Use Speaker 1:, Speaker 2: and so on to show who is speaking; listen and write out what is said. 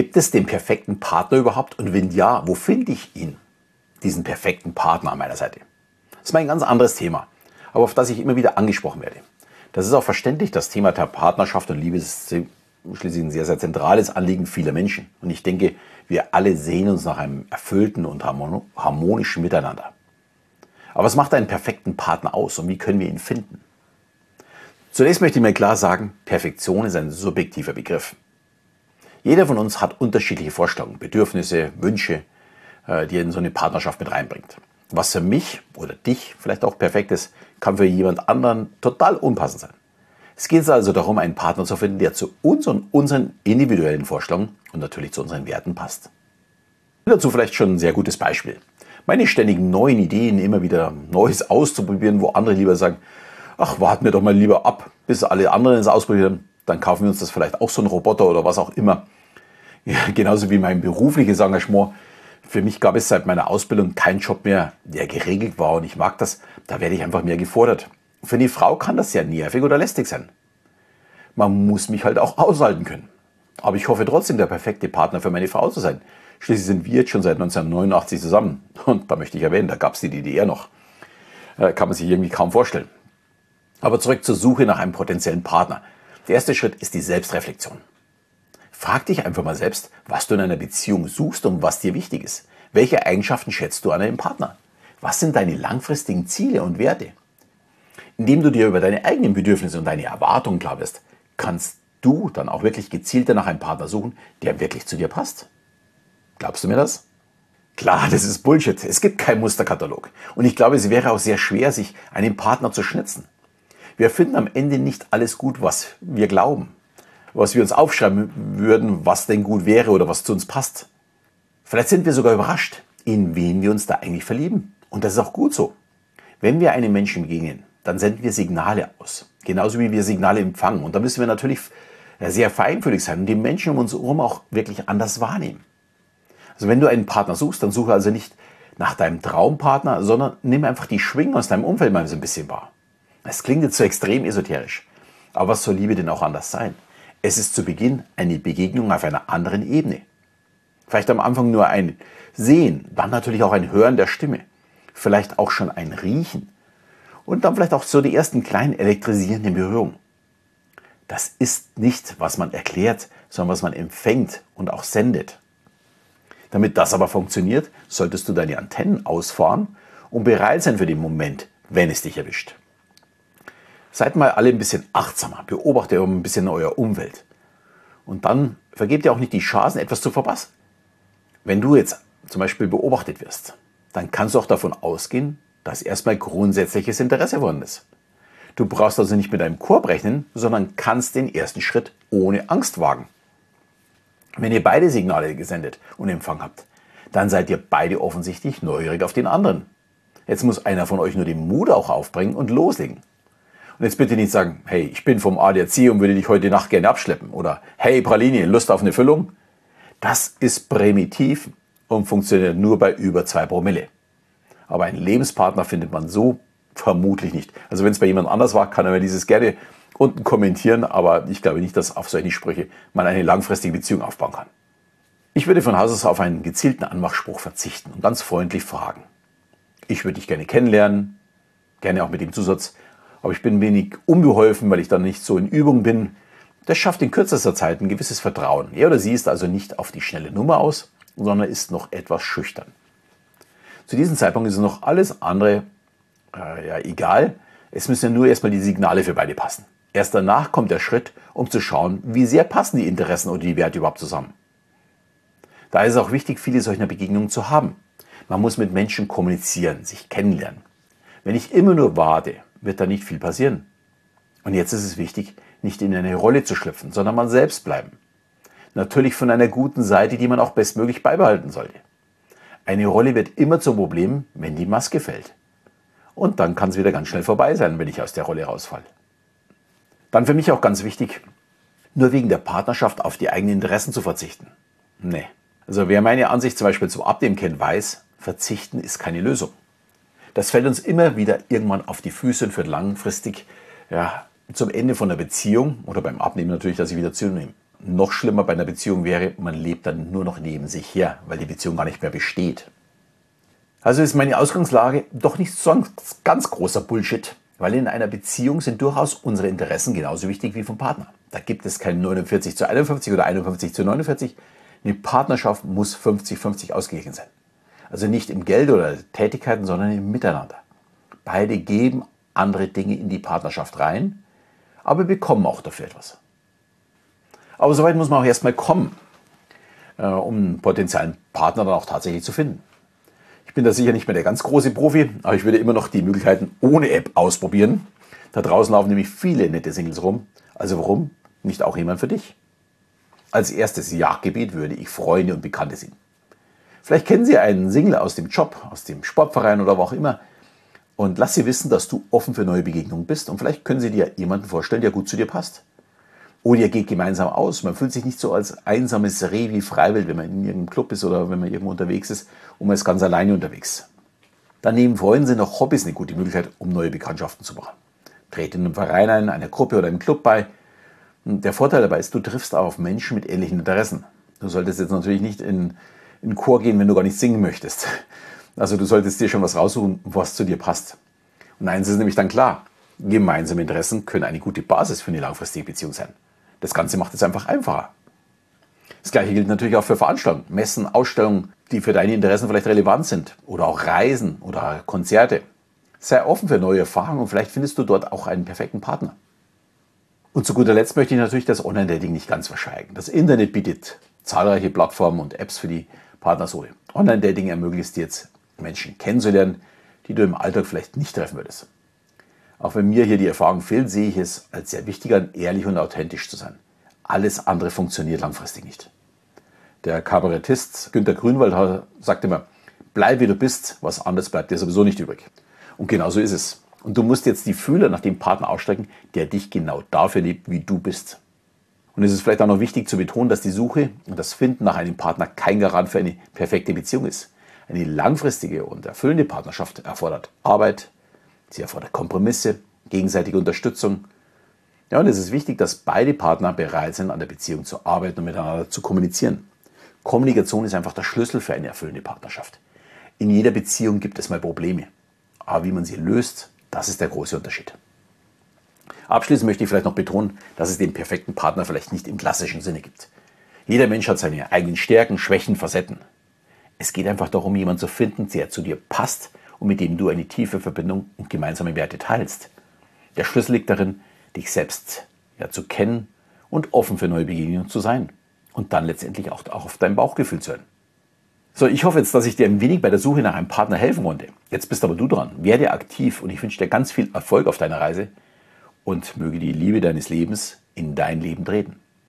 Speaker 1: Gibt es den perfekten Partner überhaupt? Und wenn ja, wo finde ich ihn? Diesen perfekten Partner an meiner Seite. Das ist mein ganz anderes Thema, aber auf das ich immer wieder angesprochen werde. Das ist auch verständlich. Das Thema der Partnerschaft und Liebe ist schließlich ein sehr, sehr zentrales Anliegen vieler Menschen. Und ich denke, wir alle sehen uns nach einem erfüllten und harmonischen Miteinander. Aber was macht einen perfekten Partner aus und wie können wir ihn finden? Zunächst möchte ich mir klar sagen, Perfektion ist ein subjektiver Begriff. Jeder von uns hat unterschiedliche Vorstellungen, Bedürfnisse, Wünsche, äh, die er in so eine Partnerschaft mit reinbringt. Was für mich oder dich vielleicht auch perfekt ist, kann für jemand anderen total unpassend sein. Es geht also darum, einen Partner zu finden, der zu uns und unseren individuellen Vorstellungen und natürlich zu unseren Werten passt. Dazu vielleicht schon ein sehr gutes Beispiel. Meine ständigen neuen Ideen, immer wieder Neues auszuprobieren, wo andere lieber sagen, ach, warten wir doch mal lieber ab, bis alle anderen es ausprobieren, dann kaufen wir uns das vielleicht auch so einen Roboter oder was auch immer. Ja, genauso wie mein berufliches Engagement. Für mich gab es seit meiner Ausbildung keinen Job mehr, der geregelt war und ich mag das. Da werde ich einfach mehr gefordert. Für eine Frau kann das ja nervig oder lästig sein. Man muss mich halt auch aushalten können. Aber ich hoffe trotzdem, der perfekte Partner für meine Frau zu sein. Schließlich sind wir jetzt schon seit 1989 zusammen. Und da möchte ich erwähnen, da gab es die DDR noch. Äh, kann man sich irgendwie kaum vorstellen. Aber zurück zur Suche nach einem potenziellen Partner. Der erste Schritt ist die Selbstreflexion. Frag dich einfach mal selbst, was du in einer Beziehung suchst und was dir wichtig ist. Welche Eigenschaften schätzt du an einem Partner? Was sind deine langfristigen Ziele und Werte? Indem du dir über deine eigenen Bedürfnisse und deine Erwartungen klar bist, kannst du dann auch wirklich gezielter nach einem Partner suchen, der wirklich zu dir passt. Glaubst du mir das? Klar, das ist Bullshit. Es gibt keinen Musterkatalog. Und ich glaube, es wäre auch sehr schwer, sich einen Partner zu schnitzen. Wir finden am Ende nicht alles gut, was wir glauben, was wir uns aufschreiben würden, was denn gut wäre oder was zu uns passt. Vielleicht sind wir sogar überrascht, in wen wir uns da eigentlich verlieben. Und das ist auch gut so. Wenn wir einem Menschen begegnen, dann senden wir Signale aus. Genauso wie wir Signale empfangen. Und da müssen wir natürlich sehr feinfühlig sein und die Menschen um uns herum auch wirklich anders wahrnehmen. Also wenn du einen Partner suchst, dann suche also nicht nach deinem Traumpartner, sondern nimm einfach die Schwingen aus deinem Umfeld mal so ein bisschen wahr. Es klingt jetzt so extrem esoterisch. Aber was soll Liebe denn auch anders sein? Es ist zu Beginn eine Begegnung auf einer anderen Ebene. Vielleicht am Anfang nur ein Sehen, dann natürlich auch ein Hören der Stimme. Vielleicht auch schon ein Riechen. Und dann vielleicht auch so die ersten kleinen elektrisierenden Berührungen. Das ist nicht, was man erklärt, sondern was man empfängt und auch sendet. Damit das aber funktioniert, solltest du deine Antennen ausfahren und bereit sein für den Moment, wenn es dich erwischt. Seid mal alle ein bisschen achtsamer, beobachtet ein bisschen euer Umwelt. Und dann vergebt ihr auch nicht die Chancen, etwas zu verpassen. Wenn du jetzt zum Beispiel beobachtet wirst, dann kannst du auch davon ausgehen, dass erstmal grundsätzliches Interesse vorhanden ist. Du brauchst also nicht mit einem Korb rechnen, sondern kannst den ersten Schritt ohne Angst wagen. Wenn ihr beide Signale gesendet und empfangen habt, dann seid ihr beide offensichtlich neugierig auf den anderen. Jetzt muss einer von euch nur den Mut auch aufbringen und loslegen. Und jetzt bitte nicht sagen, hey, ich bin vom ADAC und würde dich heute Nacht gerne abschleppen. Oder hey, Praline, Lust auf eine Füllung? Das ist primitiv und funktioniert nur bei über zwei Promille. Aber einen Lebenspartner findet man so vermutlich nicht. Also wenn es bei jemand anders war, kann er mir dieses gerne unten kommentieren, aber ich glaube nicht, dass auf solche Sprüche man eine langfristige Beziehung aufbauen kann. Ich würde von Haus aus auf einen gezielten Anmachspruch verzichten und ganz freundlich fragen. Ich würde dich gerne kennenlernen, gerne auch mit dem Zusatz, aber ich bin wenig unbeholfen, weil ich dann nicht so in Übung bin. Das schafft in kürzester Zeit ein gewisses Vertrauen. Er oder sie ist also nicht auf die schnelle Nummer aus, sondern ist noch etwas schüchtern. Zu diesem Zeitpunkt ist noch alles andere äh, ja, egal. Es müssen ja nur erstmal die Signale für beide passen. Erst danach kommt der Schritt, um zu schauen, wie sehr passen die Interessen oder die Werte überhaupt zusammen. Da ist es auch wichtig, viele solcher Begegnungen zu haben. Man muss mit Menschen kommunizieren, sich kennenlernen. Wenn ich immer nur warte, wird da nicht viel passieren. Und jetzt ist es wichtig, nicht in eine Rolle zu schlüpfen, sondern man selbst bleiben. Natürlich von einer guten Seite, die man auch bestmöglich beibehalten sollte. Eine Rolle wird immer zum Problem, wenn die Maske fällt. Und dann kann es wieder ganz schnell vorbei sein, wenn ich aus der Rolle rausfalle. Dann für mich auch ganz wichtig, nur wegen der Partnerschaft auf die eigenen Interessen zu verzichten. Nee. Also wer meine Ansicht zum Beispiel zum Abnehmen kennt, weiß, verzichten ist keine Lösung. Das fällt uns immer wieder irgendwann auf die Füße und führt langfristig ja, zum Ende von der Beziehung oder beim Abnehmen natürlich, dass ich wieder zunehme. noch schlimmer bei einer Beziehung wäre, man lebt dann nur noch neben sich her, weil die Beziehung gar nicht mehr besteht. Also ist meine Ausgangslage doch nicht so ein ganz großer Bullshit, weil in einer Beziehung sind durchaus unsere Interessen genauso wichtig wie vom Partner. Da gibt es kein 49 zu 51 oder 51 zu 49. Eine Partnerschaft muss 50-50 ausgeglichen sein. Also nicht im Geld oder Tätigkeiten, sondern im Miteinander. Beide geben andere Dinge in die Partnerschaft rein, aber bekommen auch dafür etwas. Aber soweit muss man auch erstmal kommen, äh, um einen potenziellen Partner dann auch tatsächlich zu finden. Ich bin da sicher nicht mehr der ganz große Profi, aber ich würde immer noch die Möglichkeiten ohne App ausprobieren. Da draußen laufen nämlich viele nette Singles rum. Also warum nicht auch jemand für dich? Als erstes Jagdgebiet würde ich Freunde und Bekannte sehen. Vielleicht kennen Sie einen Single aus dem Job, aus dem Sportverein oder wo auch immer. Und lass sie wissen, dass du offen für neue Begegnungen bist. Und vielleicht können sie dir jemanden vorstellen, der gut zu dir passt. Oder ihr geht gemeinsam aus. Man fühlt sich nicht so als einsames Reh wie Freiwild, wenn man in irgendeinem Club ist oder wenn man irgendwo unterwegs ist und man ist ganz alleine unterwegs. Daneben Freunde sind auch Hobbys eine gute Möglichkeit, um neue Bekanntschaften zu machen. Trete in einem Verein ein, einer Gruppe oder einem Club bei. Der Vorteil dabei ist, du triffst auf Menschen mit ähnlichen Interessen. Du solltest jetzt natürlich nicht in, in Chor gehen, wenn du gar nicht singen möchtest. Also du solltest dir schon was raussuchen, was zu dir passt. Und eins ist nämlich dann klar, gemeinsame Interessen können eine gute Basis für eine langfristige Beziehung sein. Das Ganze macht es einfach einfacher. Das gleiche gilt natürlich auch für Veranstaltungen, Messen, Ausstellungen, die für deine Interessen vielleicht relevant sind oder auch Reisen oder Konzerte. Sei offen für neue Erfahrungen und vielleicht findest du dort auch einen perfekten Partner. Und zu guter Letzt möchte ich natürlich das Online-Dating nicht ganz verschweigen. Das Internet bietet zahlreiche Plattformen und Apps für die Partnersuche. Online-Dating ermöglicht dir jetzt Menschen kennenzulernen, die du im Alltag vielleicht nicht treffen würdest. Auch wenn mir hier die Erfahrung fehlt, sehe ich es als sehr wichtig an, ehrlich und authentisch zu sein. Alles andere funktioniert langfristig nicht. Der Kabarettist Günter Grünwald sagt immer, bleib wie du bist, was anderes bleibt dir sowieso nicht übrig. Und genau so ist es. Und du musst jetzt die Fühler nach dem Partner ausstrecken, der dich genau dafür liebt, wie du bist. Und es ist vielleicht auch noch wichtig zu betonen, dass die Suche und das Finden nach einem Partner kein Garant für eine perfekte Beziehung ist. Eine langfristige und erfüllende Partnerschaft erfordert Arbeit, Sie erfordert Kompromisse, gegenseitige Unterstützung. Ja, und es ist wichtig, dass beide Partner bereit sind, an der Beziehung zu arbeiten und miteinander zu kommunizieren. Kommunikation ist einfach der Schlüssel für eine erfüllende Partnerschaft. In jeder Beziehung gibt es mal Probleme. Aber wie man sie löst, das ist der große Unterschied. Abschließend möchte ich vielleicht noch betonen, dass es den perfekten Partner vielleicht nicht im klassischen Sinne gibt. Jeder Mensch hat seine eigenen Stärken, Schwächen, Facetten. Es geht einfach darum, jemanden zu finden, der zu dir passt und mit dem du eine tiefe Verbindung und gemeinsame Werte teilst. Der Schlüssel liegt darin, dich selbst ja, zu kennen und offen für neue Begegnungen zu sein. Und dann letztendlich auch, auch auf dein Bauchgefühl zu hören. So, ich hoffe jetzt, dass ich dir ein wenig bei der Suche nach einem Partner helfen konnte. Jetzt bist aber du dran. Werde aktiv und ich wünsche dir ganz viel Erfolg auf deiner Reise und möge die Liebe deines Lebens in dein Leben treten.